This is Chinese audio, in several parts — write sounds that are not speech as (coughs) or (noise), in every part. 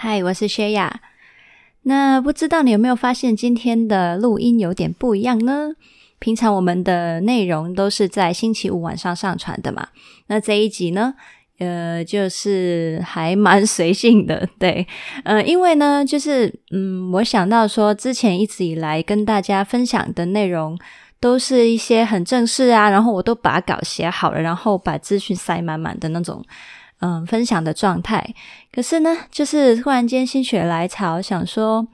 嗨，我是薛雅。那不知道你有没有发现今天的录音有点不一样呢？平常我们的内容都是在星期五晚上上传的嘛。那这一集呢，呃，就是还蛮随性的，对，呃，因为呢，就是嗯，我想到说，之前一直以来跟大家分享的内容都是一些很正式啊，然后我都把稿写好了，然后把资讯塞满满的那种。嗯，分享的状态。可是呢，就是突然间心血来潮，想说，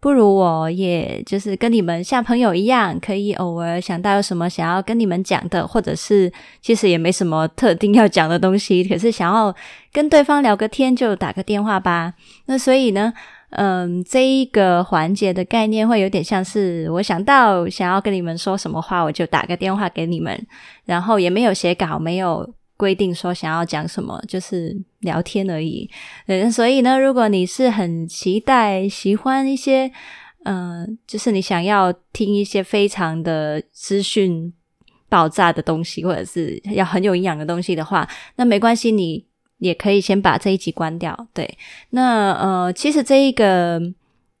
不如我也就是跟你们像朋友一样，可以偶尔想到有什么想要跟你们讲的，或者是其实也没什么特定要讲的东西，可是想要跟对方聊个天，就打个电话吧。那所以呢，嗯，这一个环节的概念会有点像是我想到想要跟你们说什么话，我就打个电话给你们，然后也没有写稿，没有。规定说想要讲什么，就是聊天而已。嗯，所以呢，如果你是很期待、喜欢一些，嗯、呃，就是你想要听一些非常的资讯爆炸的东西，或者是要很有营养的东西的话，那没关系，你也可以先把这一集关掉。对，那呃，其实这一个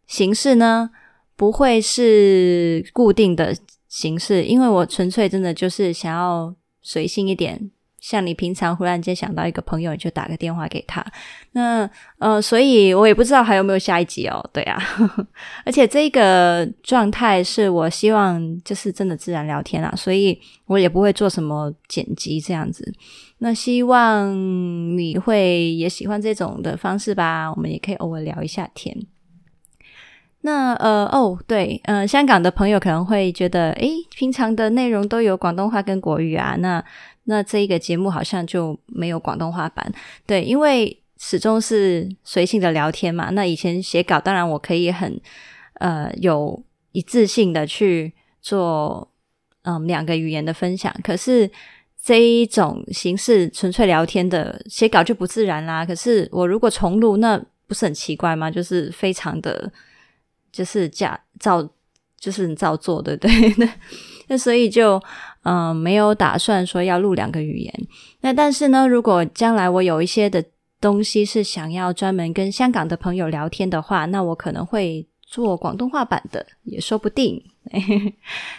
形式呢，不会是固定的形式，因为我纯粹真的就是想要随性一点。像你平常忽然间想到一个朋友，你就打个电话给他。那呃，所以我也不知道还有没有下一集哦。对啊，(laughs) 而且这个状态是我希望就是真的自然聊天啊，所以我也不会做什么剪辑这样子。那希望你会也喜欢这种的方式吧，我们也可以偶尔聊一下天。那呃哦对，呃香港的朋友可能会觉得，诶，平常的内容都有广东话跟国语啊，那。那这一个节目好像就没有广东话版，对，因为始终是随性的聊天嘛。那以前写稿，当然我可以很呃有一致性的去做嗯两个语言的分享，可是这一种形式纯粹聊天的写稿就不自然啦。可是我如果重录，那不是很奇怪吗？就是非常的，就是假照，就是你照做，对不对？(laughs) 那那所以就。嗯，没有打算说要录两个语言。那但是呢，如果将来我有一些的东西是想要专门跟香港的朋友聊天的话，那我可能会做广东话版的，也说不定。(laughs)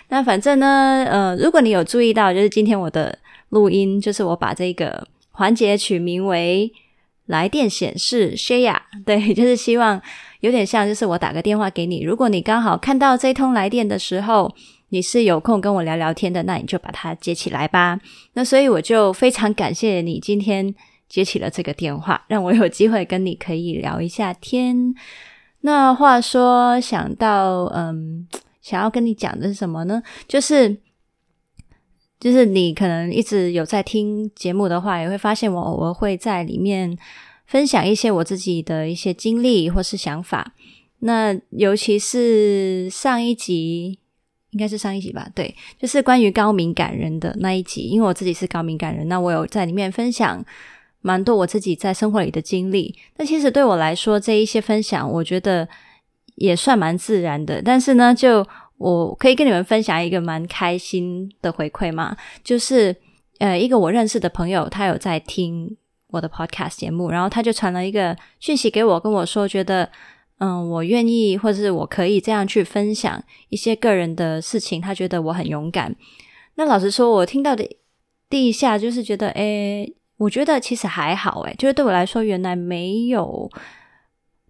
那反正呢，呃，如果你有注意到，就是今天我的录音，就是我把这个环节取名为“来电显示 Shaya”，(laughs) 对，就是希望有点像，就是我打个电话给你，如果你刚好看到这通来电的时候。你是有空跟我聊聊天的，那你就把它接起来吧。那所以我就非常感谢你今天接起了这个电话，让我有机会跟你可以聊一下天。那话说，想到嗯，想要跟你讲的是什么呢？就是就是你可能一直有在听节目的话，也会发现我偶尔会在里面分享一些我自己的一些经历或是想法。那尤其是上一集。应该是上一集吧，对，就是关于高敏感人的那一集。因为我自己是高敏感人，那我有在里面分享蛮多我自己在生活里的经历。那其实对我来说，这一些分享，我觉得也算蛮自然的。但是呢，就我可以跟你们分享一个蛮开心的回馈嘛，就是呃，一个我认识的朋友，他有在听我的 podcast 节目，然后他就传了一个讯息给我，跟我说觉得。嗯，我愿意，或者是我可以这样去分享一些个人的事情。他觉得我很勇敢。那老实说，我听到的第一下就是觉得，诶，我觉得其实还好，诶，就是对我来说，原来没有，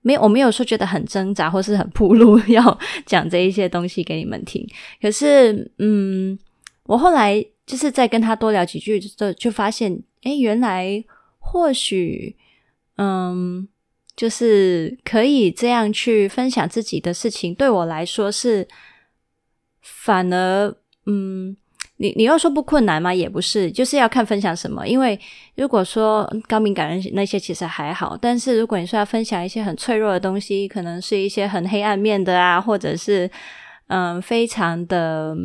没有，我没有说觉得很挣扎，或是很铺路 (laughs) 要讲这一些东西给你们听。可是，嗯，我后来就是再跟他多聊几句，就就发现，诶，原来或许，嗯。就是可以这样去分享自己的事情，对我来说是反而，嗯，你你要说不困难吗？也不是，就是要看分享什么。因为如果说高敏感人那些其实还好，但是如果你说要分享一些很脆弱的东西，可能是一些很黑暗面的啊，或者是嗯非常的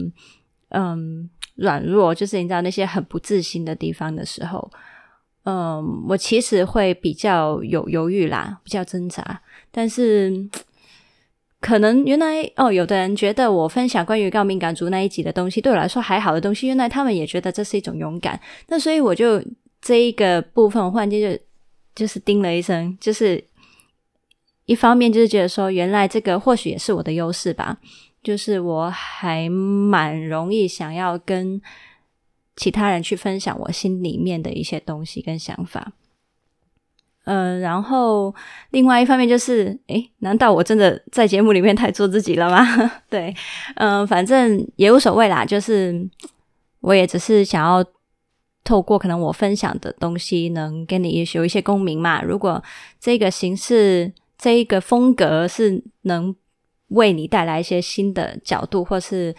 嗯软弱，就是你知道那些很不自信的地方的时候。嗯，我其实会比较有犹豫啦，比较挣扎。但是可能原来哦，有的人觉得我分享关于高敏感族那一集的东西，对我来说还好的东西，原来他们也觉得这是一种勇敢。那所以我就这一个部分，我忽然间就就是叮了一声，就是一方面就是觉得说，原来这个或许也是我的优势吧，就是我还蛮容易想要跟其他人去分享我心里面的一些东西跟想法。嗯、然后另外一方面就是，诶，难道我真的在节目里面太做自己了吗？(laughs) 对，嗯、反正也无所谓啦，就是我也只是想要透过可能我分享的东西，能跟你也有一些共鸣嘛。如果这个形式、这一个风格是能为你带来一些新的角度，或是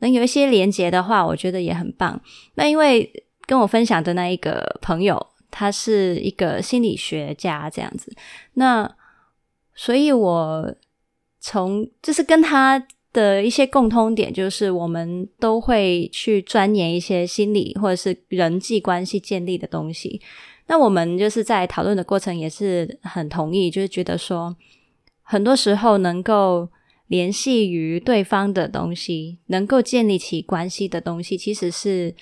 能有一些连接的话，我觉得也很棒。那因为跟我分享的那一个朋友。他是一个心理学家，这样子。那所以，我从就是跟他的一些共通点，就是我们都会去钻研一些心理或者是人际关系建立的东西。那我们就是在讨论的过程也是很同意，就是觉得说，很多时候能够联系于对方的东西，能够建立起关系的东西，其实是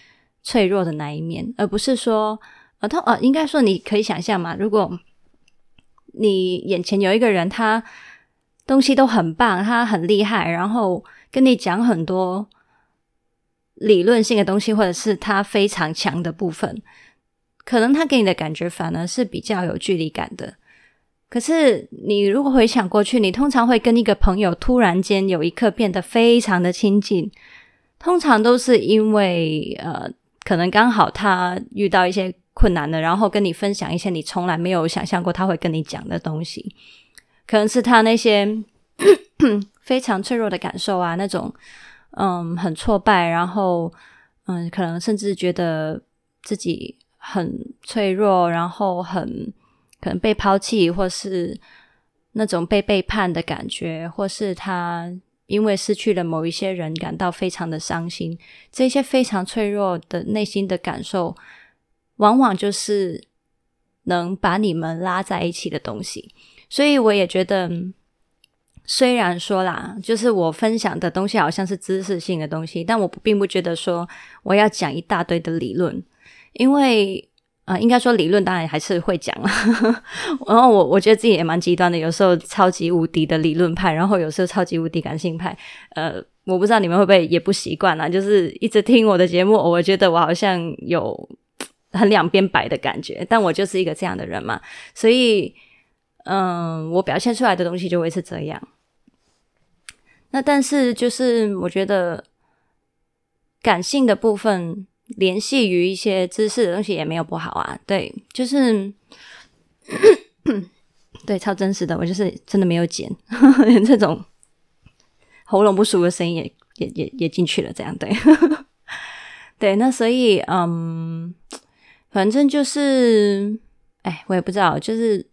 脆弱的那一面，而不是说。啊，他啊，应该说你可以想象嘛，如果你眼前有一个人，他东西都很棒，他很厉害，然后跟你讲很多理论性的东西，或者是他非常强的部分，可能他给你的感觉反而是比较有距离感的。可是你如果回想过去，你通常会跟一个朋友突然间有一刻变得非常的亲近，通常都是因为呃，可能刚好他遇到一些。困难的，然后跟你分享一些你从来没有想象过他会跟你讲的东西，可能是他那些 (coughs) 非常脆弱的感受啊，那种嗯很挫败，然后嗯可能甚至觉得自己很脆弱，然后很可能被抛弃，或是那种被背叛的感觉，或是他因为失去了某一些人感到非常的伤心，这些非常脆弱的内心的感受。往往就是能把你们拉在一起的东西，所以我也觉得，虽然说啦，就是我分享的东西好像是知识性的东西，但我并不觉得说我要讲一大堆的理论，因为啊、呃，应该说理论当然还是会讲了。(laughs) 然后我我觉得自己也蛮极端的，有时候超级无敌的理论派，然后有时候超级无敌感性派。呃，我不知道你们会不会也不习惯啦，就是一直听我的节目，我觉得我好像有。很两边摆的感觉，但我就是一个这样的人嘛，所以，嗯，我表现出来的东西就会是这样。那但是就是我觉得感性的部分联系于一些知识的东西也没有不好啊，对，就是，对，超真实的，我就是真的没有剪，(laughs) 这种喉咙不舒服的声音也也也也进去了，这样对，(laughs) 对，那所以嗯。反正就是，哎，我也不知道，就是，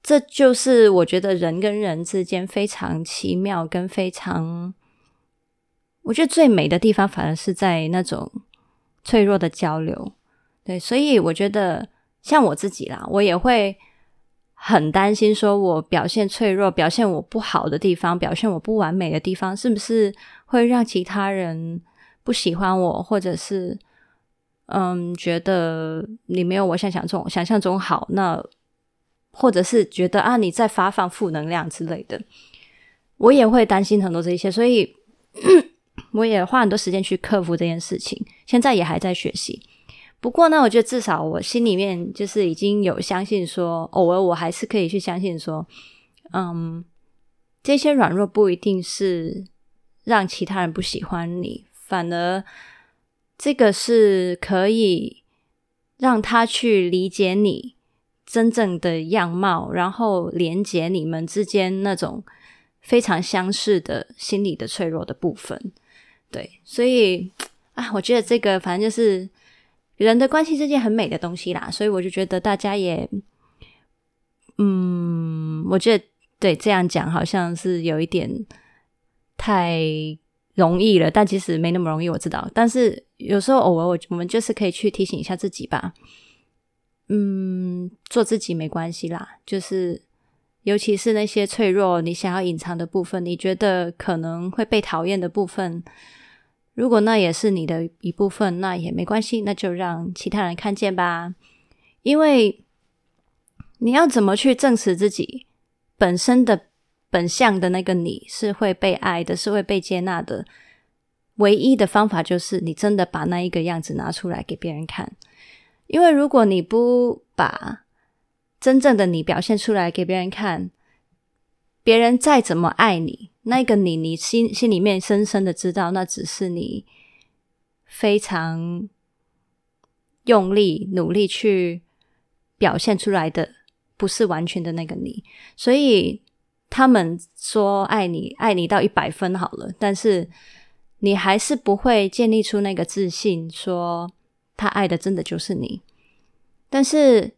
这就是我觉得人跟人之间非常奇妙跟非常，我觉得最美的地方，反而是在那种脆弱的交流。对，所以我觉得像我自己啦，我也会很担心，说我表现脆弱、表现我不好的地方、表现我不完美的地方，是不是会让其他人不喜欢我，或者是？嗯，觉得你没有我想象中想象中好，那或者是觉得啊你在发放负能量之类的，我也会担心很多这些，所以 (clears throat) 我也花很多时间去克服这件事情。现在也还在学习，不过呢，我觉得至少我心里面就是已经有相信说，偶尔我还是可以去相信说，嗯，这些软弱不一定是让其他人不喜欢你，反而。这个是可以让他去理解你真正的样貌，然后连接你们之间那种非常相似的心理的脆弱的部分。对，所以啊，我觉得这个反正就是人的关系是件很美的东西啦。所以我就觉得大家也，嗯，我觉得对这样讲好像是有一点太容易了，但其实没那么容易，我知道，但是。有时候偶尔我我们就是可以去提醒一下自己吧，嗯，做自己没关系啦。就是尤其是那些脆弱、你想要隐藏的部分，你觉得可能会被讨厌的部分，如果那也是你的一部分，那也没关系，那就让其他人看见吧。因为你要怎么去证实自己，本身的本相的那个你是会被爱的，是会被接纳的。唯一的方法就是你真的把那一个样子拿出来给别人看，因为如果你不把真正的你表现出来给别人看，别人再怎么爱你，那个你，你心心里面深深的知道，那只是你非常用力努力去表现出来的，不是完全的那个你。所以他们说爱你，爱你到一百分好了，但是。你还是不会建立出那个自信，说他爱的真的就是你。但是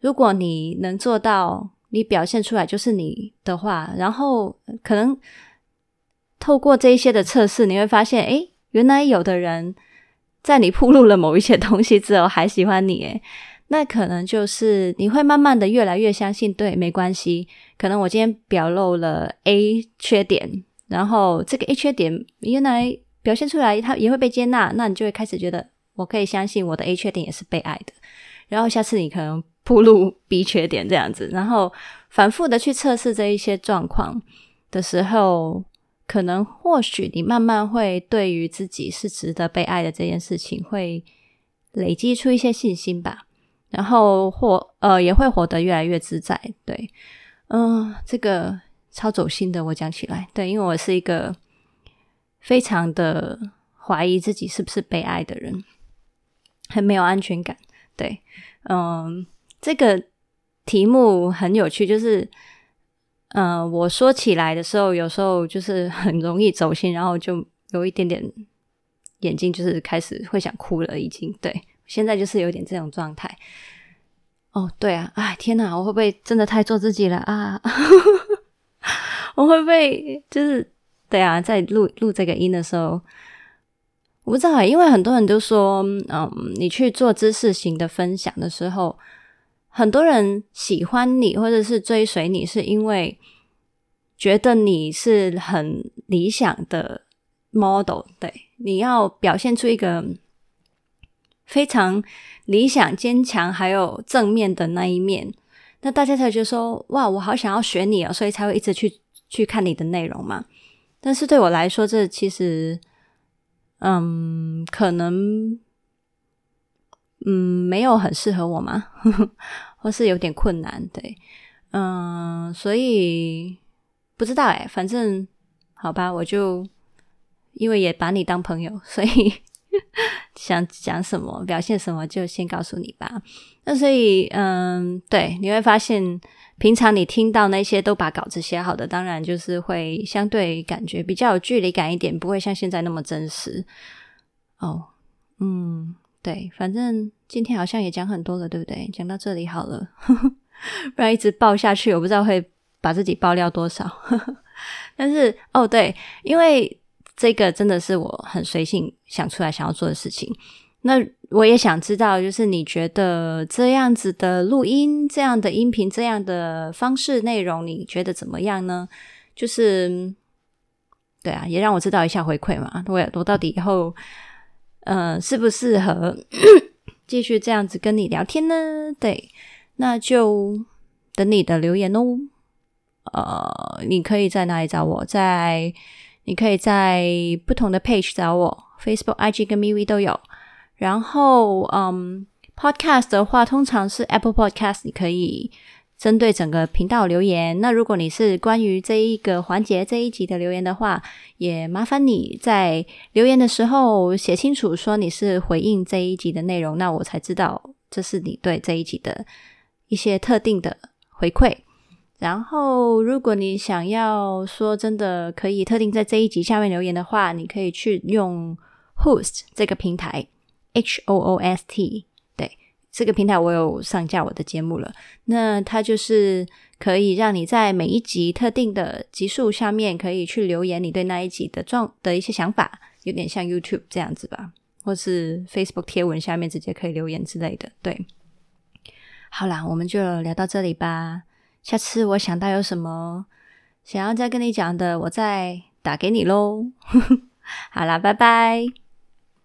如果你能做到，你表现出来就是你的话，然后可能透过这一些的测试，你会发现，诶，原来有的人在你暴露了某一些东西之后还喜欢你，诶，那可能就是你会慢慢的越来越相信，对，没关系，可能我今天表露了 A 缺点。然后这个 A 缺点原来表现出来，他也会被接纳，那你就会开始觉得我可以相信我的 A 缺点也是被爱的。然后下次你可能暴露 B 缺点这样子，然后反复的去测试这一些状况的时候，可能或许你慢慢会对于自己是值得被爱的这件事情，会累积出一些信心吧。然后或呃也会活得越来越自在。对，嗯、这个。超走心的，我讲起来，对，因为我是一个非常的怀疑自己是不是被爱的人，很没有安全感。对，嗯，这个题目很有趣，就是，嗯，我说起来的时候，有时候就是很容易走心，然后就有一点点眼睛就是开始会想哭了，已经。对，现在就是有点这种状态。哦，对啊，哎，天哪，我会不会真的太做自己了啊？我会不会就是对啊，在录录这个音的时候，我不知道，因为很多人都说，嗯，你去做知识型的分享的时候，很多人喜欢你或者是追随你，是因为觉得你是很理想的 model，对，你要表现出一个非常理想、坚强还有正面的那一面，那大家才觉得说，哇，我好想要学你哦，所以才会一直去。去看你的内容嘛，但是对我来说，这其实，嗯，可能，嗯，没有很适合我嘛，(laughs) 或是有点困难，对，嗯，所以不知道哎，反正好吧，我就因为也把你当朋友，(laughs) 所以想讲什么、表现什么，就先告诉你吧。那所以，嗯，对，你会发现。平常你听到那些都把稿子写好的，当然就是会相对感觉比较有距离感一点，不会像现在那么真实。哦，嗯，对，反正今天好像也讲很多了，对不对？讲到这里好了，(laughs) 不然一直爆下去，我不知道会把自己爆料多少。(laughs) 但是，哦，对，因为这个真的是我很随性想出来想要做的事情。那我也想知道，就是你觉得这样子的录音、这样的音频、这样的方式内容，你觉得怎么样呢？就是，对啊，也让我知道一下回馈嘛。我我到底以后，呃，适不适合继续这样子跟你聊天呢？对，那就等你的留言哦。呃，你可以在哪里找我？在你可以在不同的 page 找我，Facebook、IG 跟 MV 都有。然后，嗯，Podcast 的话，通常是 Apple Podcast，你可以针对整个频道留言。那如果你是关于这一个环节这一集的留言的话，也麻烦你在留言的时候写清楚，说你是回应这一集的内容，那我才知道这是你对这一集的一些特定的回馈。然后，如果你想要说真的可以特定在这一集下面留言的话，你可以去用 Host 这个平台。H O O S T，对，这个平台我有上架我的节目了。那它就是可以让你在每一集特定的集数下面可以去留言，你对那一集的状的一些想法，有点像 YouTube 这样子吧，或是 Facebook 贴文下面直接可以留言之类的。对，好啦，我们就聊到这里吧。下次我想到有什么想要再跟你讲的，我再打给你喽。(laughs) 好啦，拜拜。